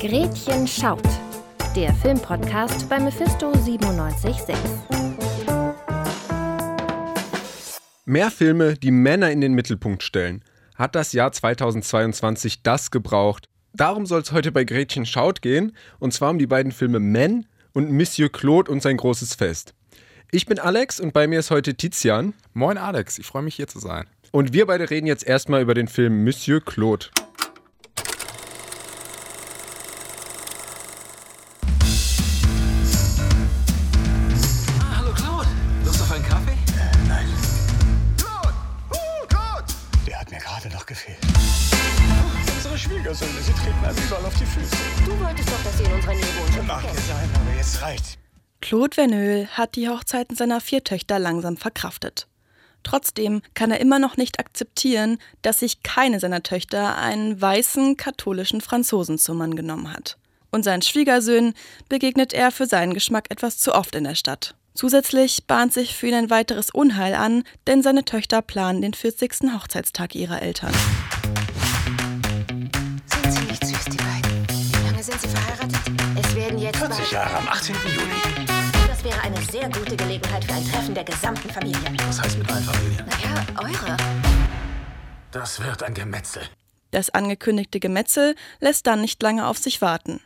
Gretchen schaut. Der Filmpodcast bei Mephisto 976. Mehr Filme, die Männer in den Mittelpunkt stellen. Hat das Jahr 2022 das gebraucht? Darum soll es heute bei Gretchen schaut gehen, und zwar um die beiden Filme Men und Monsieur Claude und sein großes Fest. Ich bin Alex und bei mir ist heute Tizian. Moin Alex, ich freue mich hier zu sein. Und wir beide reden jetzt erstmal über den Film Monsieur Claude. Claude Verneuil hat die Hochzeiten seiner vier Töchter langsam verkraftet. Trotzdem kann er immer noch nicht akzeptieren, dass sich keine seiner Töchter einen weißen katholischen Franzosen zum Mann genommen hat. Und seinen Schwiegersöhnen begegnet er für seinen Geschmack etwas zu oft in der Stadt. Zusätzlich bahnt sich für ihn ein weiteres Unheil an, denn seine Töchter planen den 40. Hochzeitstag ihrer Eltern. Sind sie nicht süß, die beiden? Wie lange sind sie verheiratet? Es werden jetzt 40 bald- Jahre am 18. Juli. Das wäre eine sehr gute Gelegenheit für ein Treffen der gesamten Familie. Was heißt mit allen Familien? Naja, eure. Das wird ein Gemetzel. Das angekündigte Gemetzel lässt dann nicht lange auf sich warten.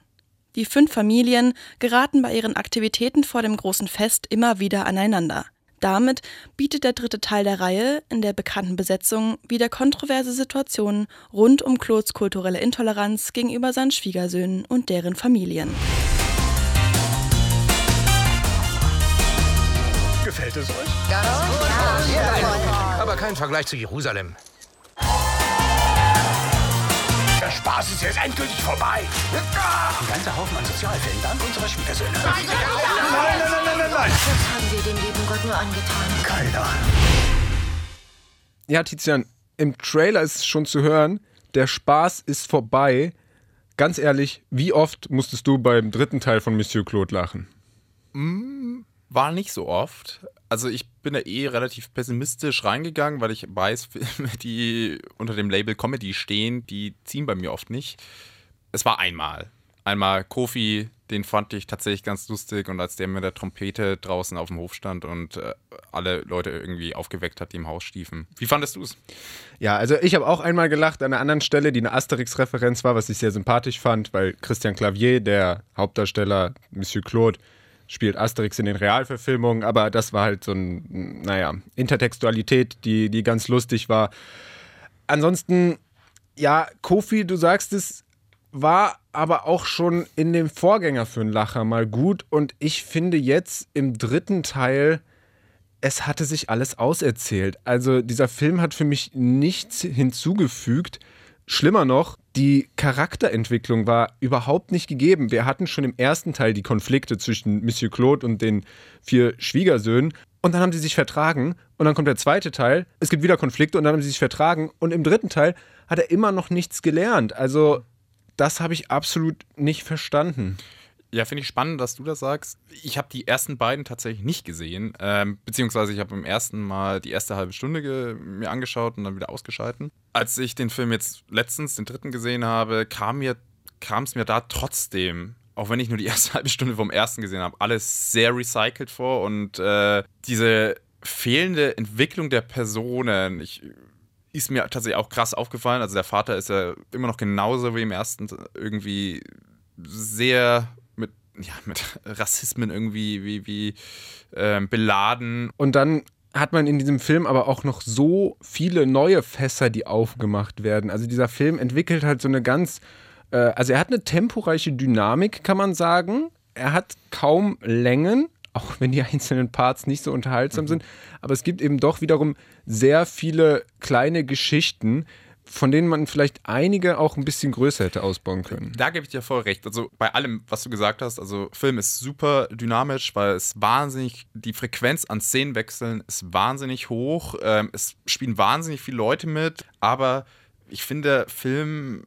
Die fünf Familien geraten bei ihren Aktivitäten vor dem großen Fest immer wieder aneinander. Damit bietet der dritte Teil der Reihe in der bekannten Besetzung wieder kontroverse Situationen rund um Claudes kulturelle Intoleranz gegenüber seinen Schwiegersöhnen und deren Familien. Gefällt es euch? Aber kein Vergleich zu Jerusalem. Der Spaß ist jetzt endgültig vorbei. Ein ganzer Haufen an Sozialfällen dank unserer Schwiegersöhne. Nein, nein, nein, nein, nein, nein. Was haben wir dem lieben Gott nur angetan? Keiner. Ja, Tizian, im Trailer ist es schon zu hören, der Spaß ist vorbei. Ganz ehrlich, wie oft musstest du beim dritten Teil von Monsieur Claude lachen? War nicht so oft. Also ich bin da eh relativ pessimistisch reingegangen, weil ich weiß, Filme, die unter dem Label Comedy stehen, die ziehen bei mir oft nicht. Es war einmal. Einmal Kofi, den fand ich tatsächlich ganz lustig und als der mit der Trompete draußen auf dem Hof stand und äh, alle Leute irgendwie aufgeweckt hat, die im Haus stiefen. Wie fandest du es? Ja, also ich habe auch einmal gelacht an einer anderen Stelle, die eine Asterix-Referenz war, was ich sehr sympathisch fand, weil Christian Clavier, der Hauptdarsteller Monsieur Claude, spielt Asterix in den Realverfilmungen, aber das war halt so ein, naja, Intertextualität, die, die ganz lustig war. Ansonsten, ja, Kofi, du sagst es, war aber auch schon in dem Vorgänger für einen Lacher mal gut und ich finde jetzt im dritten Teil es hatte sich alles auserzählt. Also dieser Film hat für mich nichts hinzugefügt. Schlimmer noch, die Charakterentwicklung war überhaupt nicht gegeben. Wir hatten schon im ersten Teil die Konflikte zwischen Monsieur Claude und den vier Schwiegersöhnen. Und dann haben sie sich vertragen. Und dann kommt der zweite Teil. Es gibt wieder Konflikte und dann haben sie sich vertragen. Und im dritten Teil hat er immer noch nichts gelernt. Also das habe ich absolut nicht verstanden. Ja, finde ich spannend, dass du das sagst. Ich habe die ersten beiden tatsächlich nicht gesehen, ähm, beziehungsweise ich habe im ersten Mal die erste halbe Stunde mir angeschaut und dann wieder ausgeschalten. Als ich den Film jetzt letztens, den dritten gesehen habe, kam mir kam es mir da trotzdem, auch wenn ich nur die erste halbe Stunde vom ersten gesehen habe, alles sehr recycelt vor und äh, diese fehlende Entwicklung der Personen, ich ist mir tatsächlich auch krass aufgefallen. Also der Vater ist ja immer noch genauso wie im ersten irgendwie sehr ja, mit Rassismen irgendwie wie, wie ähm, beladen. Und dann hat man in diesem Film aber auch noch so viele neue Fässer, die aufgemacht werden. Also dieser Film entwickelt halt so eine ganz, äh, also er hat eine temporeiche Dynamik, kann man sagen. Er hat kaum Längen, auch wenn die einzelnen Parts nicht so unterhaltsam sind. Aber es gibt eben doch wiederum sehr viele kleine Geschichten, von denen man vielleicht einige auch ein bisschen größer hätte ausbauen können. Da gebe ich dir voll recht. Also bei allem, was du gesagt hast, also Film ist super dynamisch, weil es wahnsinnig, die Frequenz an Szenenwechseln ist wahnsinnig hoch. Ähm, es spielen wahnsinnig viele Leute mit, aber ich finde, Film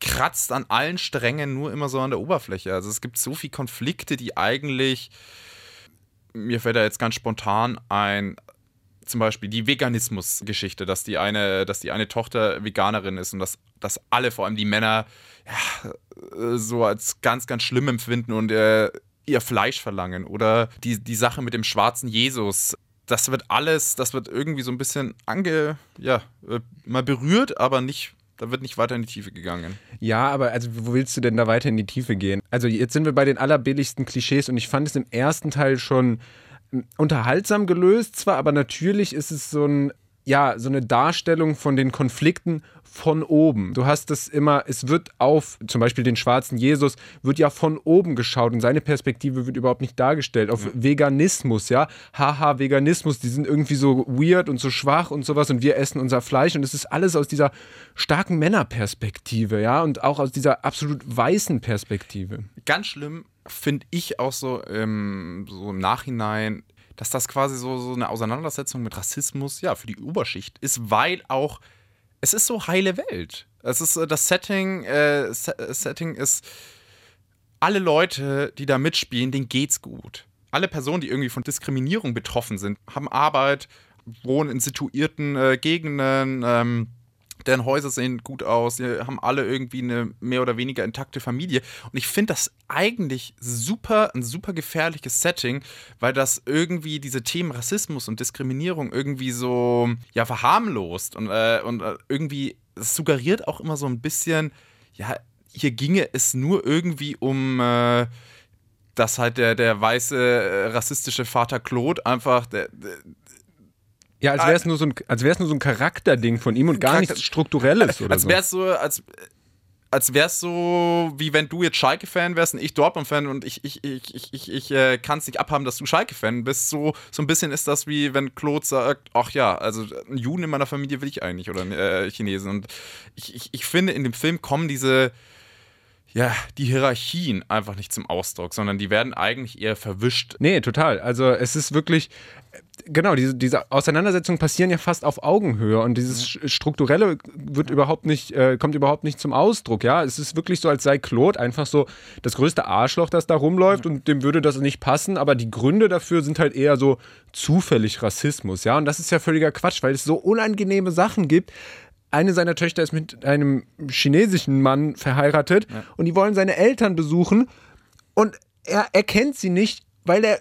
kratzt an allen Strängen nur immer so an der Oberfläche. Also es gibt so viele Konflikte, die eigentlich, mir fällt da jetzt ganz spontan ein, zum Beispiel die Veganismus-Geschichte, dass die eine, dass die eine Tochter Veganerin ist und dass, dass alle, vor allem die Männer, ja, äh, so als ganz, ganz schlimm empfinden und äh, ihr Fleisch verlangen. Oder die, die Sache mit dem schwarzen Jesus. Das wird alles, das wird irgendwie so ein bisschen ange, ja, äh, mal berührt, aber nicht da wird nicht weiter in die Tiefe gegangen. Ja, aber also wo willst du denn da weiter in die Tiefe gehen? Also jetzt sind wir bei den allerbilligsten Klischees und ich fand es im ersten Teil schon unterhaltsam gelöst zwar, aber natürlich ist es so ein ja, so eine Darstellung von den Konflikten von oben. Du hast es immer, es wird auf zum Beispiel den schwarzen Jesus, wird ja von oben geschaut und seine Perspektive wird überhaupt nicht dargestellt. Auf mhm. Veganismus, ja, haha, Veganismus, die sind irgendwie so weird und so schwach und sowas und wir essen unser Fleisch und es ist alles aus dieser starken Männerperspektive, ja, und auch aus dieser absolut weißen Perspektive. Ganz schlimm finde ich auch so, ähm, so im Nachhinein dass das quasi so, so eine Auseinandersetzung mit Rassismus, ja, für die Oberschicht ist, weil auch, es ist so heile Welt. Es ist äh, das Setting, äh, Setting ist, alle Leute, die da mitspielen, denen geht's gut. Alle Personen, die irgendwie von Diskriminierung betroffen sind, haben Arbeit, wohnen in situierten äh, Gegenden, ähm, deren Häuser sehen gut aus, die haben alle irgendwie eine mehr oder weniger intakte Familie. Und ich finde das eigentlich super, ein super gefährliches Setting, weil das irgendwie diese Themen Rassismus und Diskriminierung irgendwie so, ja, verharmlost und, äh, und äh, irgendwie suggeriert auch immer so ein bisschen, ja, hier ginge es nur irgendwie um. Äh, dass halt der, der weiße äh, rassistische Vater Claude einfach der, der ja, als wäre es nur, so ein, nur so ein Charakterding von ihm und gar nichts Strukturelles oder als so. Wär's so. Als als wäre es so, wie wenn du jetzt Schalke-Fan wärst und ich Dortmund-Fan und ich, ich, ich, ich, ich, ich äh, kann es nicht abhaben, dass du Schalke-Fan bist. So, so ein bisschen ist das wie wenn Claude sagt, ach ja, also einen Juden in meiner Familie will ich eigentlich oder äh, Chinesen. Und ich, ich, ich finde, in dem Film kommen diese, ja, die Hierarchien einfach nicht zum Ausdruck, sondern die werden eigentlich eher verwischt. Nee, total. Also es ist wirklich, genau, diese, diese Auseinandersetzungen passieren ja fast auf Augenhöhe und dieses ja. Strukturelle wird überhaupt nicht, äh, kommt überhaupt nicht zum Ausdruck, ja. Es ist wirklich so, als sei Claude einfach so das größte Arschloch, das da rumläuft ja. und dem würde das nicht passen, aber die Gründe dafür sind halt eher so zufällig Rassismus, ja. Und das ist ja völliger Quatsch, weil es so unangenehme Sachen gibt. Eine seiner Töchter ist mit einem chinesischen Mann verheiratet ja. und die wollen seine Eltern besuchen und er erkennt sie nicht, weil er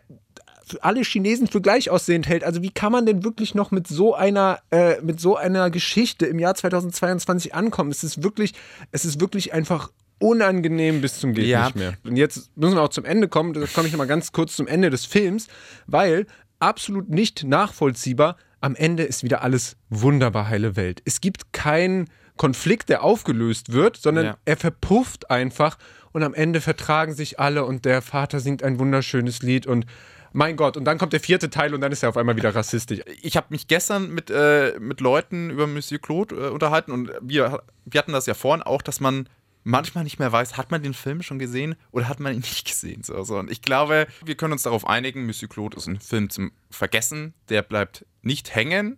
alle Chinesen für gleich aussehend hält. Also wie kann man denn wirklich noch mit so einer, äh, mit so einer Geschichte im Jahr 2022 ankommen? Es ist wirklich, es ist wirklich einfach unangenehm bis zum geht ja. nicht mehr. Und jetzt müssen wir auch zum Ende kommen. Da komme ich nochmal ganz kurz zum Ende des Films, weil absolut nicht nachvollziehbar. Am Ende ist wieder alles wunderbar heile Welt. Es gibt keinen Konflikt, der aufgelöst wird, sondern ja. er verpufft einfach und am Ende vertragen sich alle und der Vater singt ein wunderschönes Lied und mein Gott, und dann kommt der vierte Teil und dann ist er auf einmal wieder rassistisch. Ich habe mich gestern mit, äh, mit Leuten über Monsieur Claude äh, unterhalten und wir, wir hatten das ja vorhin auch, dass man manchmal nicht mehr weiß, hat man den Film schon gesehen oder hat man ihn nicht gesehen. So, so. Und ich glaube, wir können uns darauf einigen, Monsieur Claude ist ein Film zum Vergessen, der bleibt nicht hängen.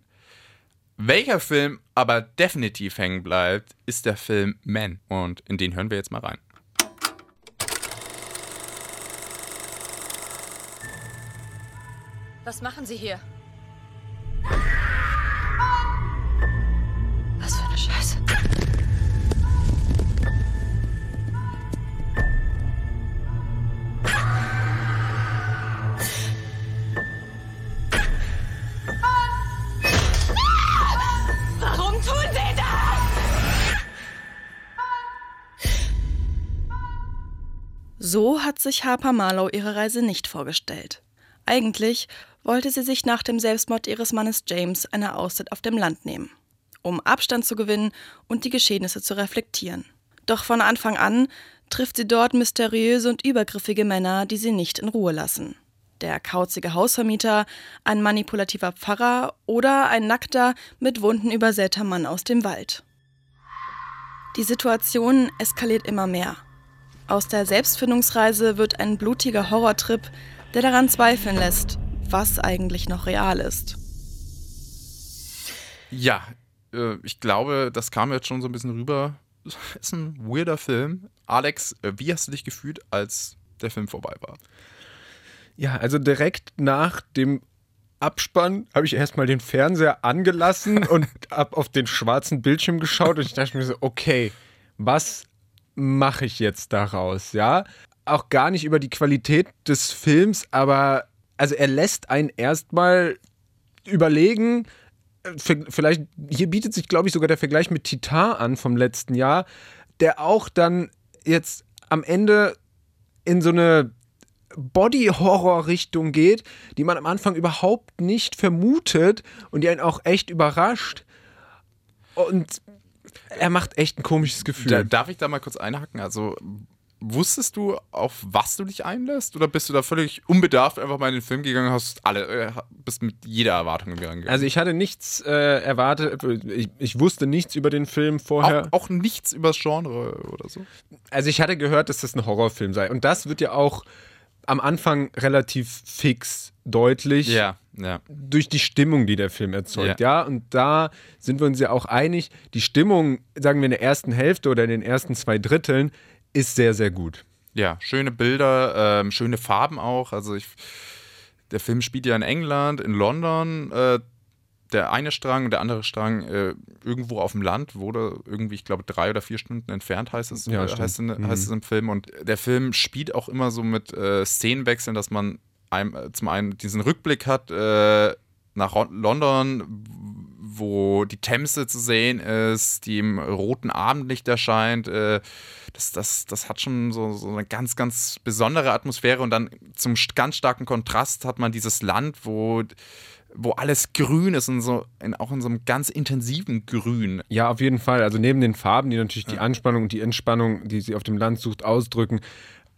Welcher Film aber definitiv hängen bleibt, ist der Film Man. Und in den hören wir jetzt mal rein. Was machen Sie hier? So hat sich Harper Marlow ihre Reise nicht vorgestellt. Eigentlich wollte sie sich nach dem Selbstmord ihres Mannes James eine Auszeit auf dem Land nehmen, um Abstand zu gewinnen und die Geschehnisse zu reflektieren. Doch von Anfang an trifft sie dort mysteriöse und übergriffige Männer, die sie nicht in Ruhe lassen. Der kauzige Hausvermieter, ein manipulativer Pfarrer oder ein nackter, mit Wunden übersäter Mann aus dem Wald. Die Situation eskaliert immer mehr. Aus der Selbstfindungsreise wird ein blutiger Horrortrip, der daran zweifeln lässt, was eigentlich noch real ist. Ja, äh, ich glaube, das kam jetzt schon so ein bisschen rüber. Ist ein weirder Film. Alex, äh, wie hast du dich gefühlt, als der Film vorbei war? Ja, also direkt nach dem Abspann habe ich erstmal den Fernseher angelassen und habe auf den schwarzen Bildschirm geschaut und ich dachte mir so, okay, was mache ich jetzt daraus, ja? Auch gar nicht über die Qualität des Films, aber also er lässt einen erstmal überlegen, äh, vielleicht, hier bietet sich, glaube ich, sogar der Vergleich mit Titan an vom letzten Jahr, der auch dann jetzt am Ende in so eine Body-Horror-Richtung geht, die man am Anfang überhaupt nicht vermutet und die einen auch echt überrascht. Und er macht echt ein komisches Gefühl. Da, darf ich da mal kurz einhaken? Also, wusstest du, auf was du dich einlässt? Oder bist du da völlig unbedarft einfach mal in den Film gegangen, hast alle, äh, bist mit jeder Erwartung gegangen? Also ich hatte nichts äh, erwartet, ich, ich, wusste nichts über den Film vorher. Auch, auch, nichts über das Genre oder so? Also ich hatte gehört, dass das ein Horrorfilm sei. Und das wird ja auch am Anfang relativ fix deutlich. Ja, ja. Durch die Stimmung, die der Film erzeugt. Ja. ja, und da sind wir uns ja auch einig. Die Stimmung, sagen wir in der ersten Hälfte oder in den ersten zwei Dritteln, ist sehr, sehr gut. Ja, schöne Bilder, ähm, schöne Farben auch. Also ich, der Film spielt ja in England, in London. Äh, der eine Strang und der andere Strang äh, irgendwo auf dem Land wurde irgendwie, ich glaube, drei oder vier Stunden entfernt, heißt es, ja, äh, heißt, mhm. heißt, es im Film. Und der Film spielt auch immer so mit äh, Szenenwechseln, dass man äh, zum einen diesen Rückblick hat äh, nach London, wo die Themse zu sehen ist, die im roten Abendlicht erscheint. Äh, das, das, das hat schon so, so eine ganz, ganz besondere Atmosphäre. Und dann zum ganz starken Kontrast hat man dieses Land, wo wo alles grün ist und so in, auch in so einem ganz intensiven Grün. Ja, auf jeden Fall. Also neben den Farben, die natürlich die Anspannung und die Entspannung, die sie auf dem Land sucht, ausdrücken,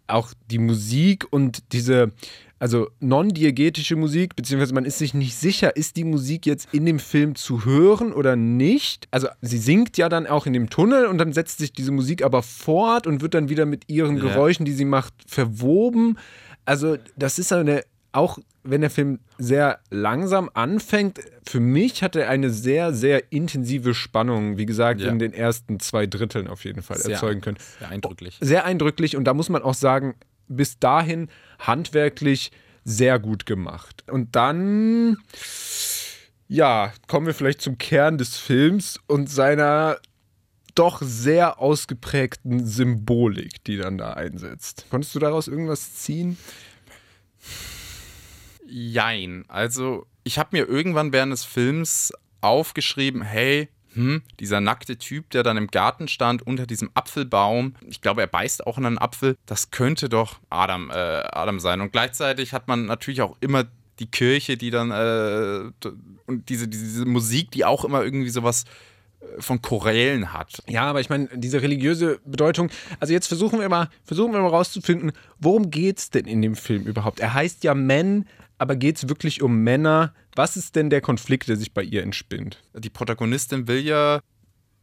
auch die Musik und diese also non-diegetische Musik, beziehungsweise man ist sich nicht sicher, ist die Musik jetzt in dem Film zu hören oder nicht. Also sie singt ja dann auch in dem Tunnel und dann setzt sich diese Musik aber fort und wird dann wieder mit ihren ja. Geräuschen, die sie macht, verwoben. Also das ist eine, auch wenn der Film sehr langsam anfängt, für mich hat er eine sehr, sehr intensive Spannung, wie gesagt, ja. in den ersten zwei Dritteln auf jeden Fall sehr, erzeugen können. Sehr eindrücklich. Sehr eindrücklich und da muss man auch sagen, bis dahin handwerklich sehr gut gemacht. Und dann, ja, kommen wir vielleicht zum Kern des Films und seiner doch sehr ausgeprägten Symbolik, die dann da einsetzt. Konntest du daraus irgendwas ziehen? Jein. Also, ich habe mir irgendwann während des Films aufgeschrieben, hey, hm, dieser nackte Typ, der dann im Garten stand unter diesem Apfelbaum, ich glaube, er beißt auch in einen Apfel, das könnte doch Adam, äh, Adam sein. Und gleichzeitig hat man natürlich auch immer die Kirche, die dann äh, und diese, diese Musik, die auch immer irgendwie sowas äh, von Chorälen hat. Ja, aber ich meine, diese religiöse Bedeutung, also jetzt versuchen wir mal, versuchen wir mal rauszufinden, worum geht es denn in dem Film überhaupt? Er heißt ja Men, aber geht es wirklich um Männer? Was ist denn der Konflikt, der sich bei ihr entspinnt? Die Protagonistin will ja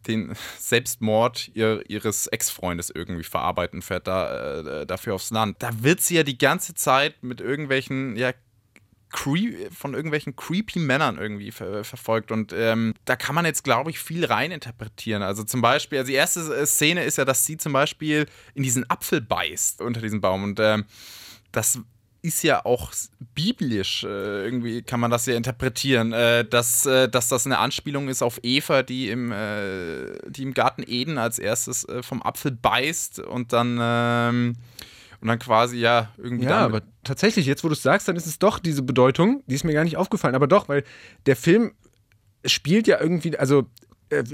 den Selbstmord ihr, ihres Ex-Freundes irgendwie verarbeiten, fährt da, äh, dafür aufs Land. Da wird sie ja die ganze Zeit mit irgendwelchen, ja, von irgendwelchen creepy Männern irgendwie ver verfolgt. Und ähm, da kann man jetzt, glaube ich, viel reininterpretieren. Also zum Beispiel, also die erste äh, Szene ist ja, dass sie zum Beispiel in diesen Apfel beißt unter diesem Baum. Und ähm, das ist ja auch biblisch, äh, irgendwie kann man das ja interpretieren, äh, dass, äh, dass das eine Anspielung ist auf Eva, die im, die im Garten Eden als erstes vom Apfel beißt und dann, ähm, und dann quasi ja irgendwie. Ja, aber tatsächlich, jetzt wo du es sagst, dann ist es doch diese Bedeutung, die ist mir gar nicht aufgefallen, aber doch, weil der Film spielt ja irgendwie, also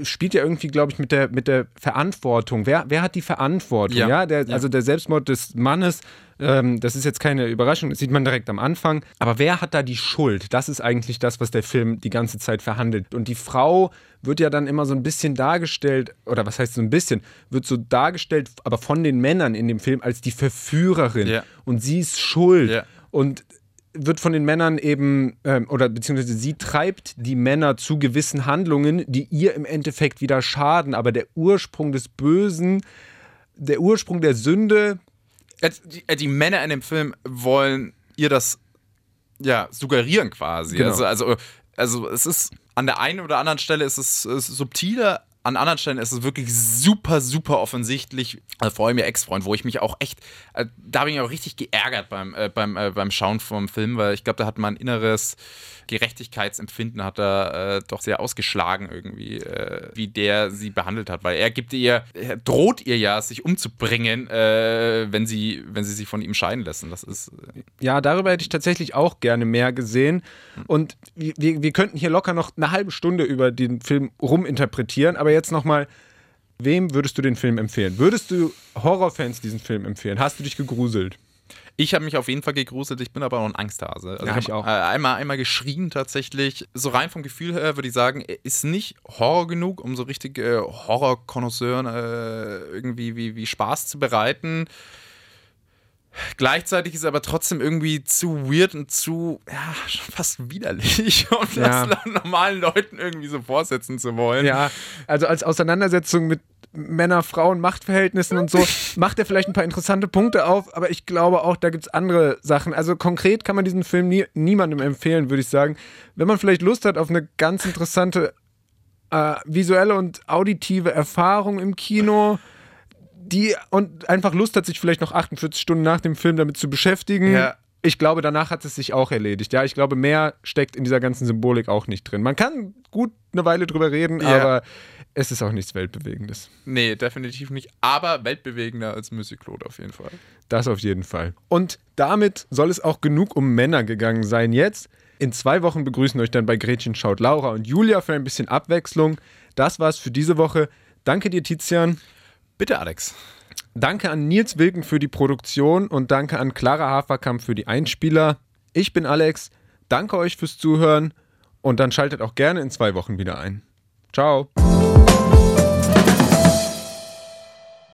spielt ja irgendwie, glaube ich, mit der, mit der Verantwortung. Wer, wer hat die Verantwortung? Ja, ja? Der, ja. Also der Selbstmord des Mannes, ähm, das ist jetzt keine Überraschung, das sieht man direkt am Anfang. Aber wer hat da die Schuld? Das ist eigentlich das, was der Film die ganze Zeit verhandelt. Und die Frau wird ja dann immer so ein bisschen dargestellt, oder was heißt so ein bisschen, wird so dargestellt, aber von den Männern in dem Film als die Verführerin. Ja. Und sie ist schuld. Und wird von den Männern eben, ähm, oder beziehungsweise sie treibt die Männer zu gewissen Handlungen, die ihr im Endeffekt wieder schaden. Aber der Ursprung des Bösen, der Ursprung der Sünde. Die, äh, die Männer in dem Film wollen ihr das ja suggerieren quasi. Genau. Also, also, also es ist an der einen oder anderen Stelle ist es, es subtiler, an anderen Stellen ist es wirklich super, super offensichtlich. Also vor allem ihr Ex-Freund, wo ich mich auch echt, äh, da bin ich auch richtig geärgert beim, äh, beim, äh, beim Schauen vom Film, weil ich glaube, da hat man ein inneres Gerechtigkeitsempfinden hat er äh, doch sehr ausgeschlagen irgendwie, äh, wie der sie behandelt hat, weil er gibt ihr, er droht ihr ja, sich umzubringen, wenn sie, wenn sie sich von ihm scheiden lassen. Das ist ja, darüber hätte ich tatsächlich auch gerne mehr gesehen. Und wir, wir könnten hier locker noch eine halbe Stunde über den Film ruminterpretieren, aber jetzt nochmal. Wem würdest du den Film empfehlen? Würdest du Horrorfans diesen Film empfehlen? Hast du dich gegruselt? Ich habe mich auf jeden Fall gegruselt, ich bin aber auch ein Angsthase. Also Ja, ich auch. Äh, einmal, einmal geschrien tatsächlich. So rein vom Gefühl her würde ich sagen, ist nicht Horror genug, um so richtig äh, Horror-Konnoisseuren äh, irgendwie wie, wie Spaß zu bereiten. Gleichzeitig ist er aber trotzdem irgendwie zu weird und zu, ja, schon fast widerlich, um Ja. das normalen Leuten irgendwie so vorsetzen zu wollen. Ja, also als Auseinandersetzung mit Männer, Frauen, Machtverhältnissen und so macht er vielleicht ein paar interessante Punkte auf, aber ich glaube auch, da gibt es andere Sachen. Also konkret kann man diesen Film nie, niemandem empfehlen, würde ich sagen. Wenn man vielleicht Lust hat auf eine ganz interessante äh, visuelle und auditive Erfahrung im Kino, die und einfach Lust hat, sich vielleicht noch 48 Stunden nach dem Film damit zu beschäftigen. Ja. Ich glaube, danach hat es sich auch erledigt. Ja, ich glaube, mehr steckt in dieser ganzen Symbolik auch nicht drin. Man kann gut eine Weile drüber reden, Ja. aber es ist auch nichts Weltbewegendes. Nee, definitiv nicht. Aber weltbewegender als Claude auf jeden Fall. Das auf jeden Fall. Und damit soll es auch genug um Männer gegangen sein jetzt. In zwei Wochen begrüßen euch dann bei Gretchen Schaut Laura und Julia für ein bisschen Abwechslung. Das war's für diese Woche. Danke dir, Tizian. Bitte, Alex. Danke an Nils Wilken für die Produktion und danke an Clara Haferkamp für die Einspieler. Ich bin Alex. Danke euch fürs Zuhören und dann schaltet auch gerne in zwei Wochen wieder ein. Ciao.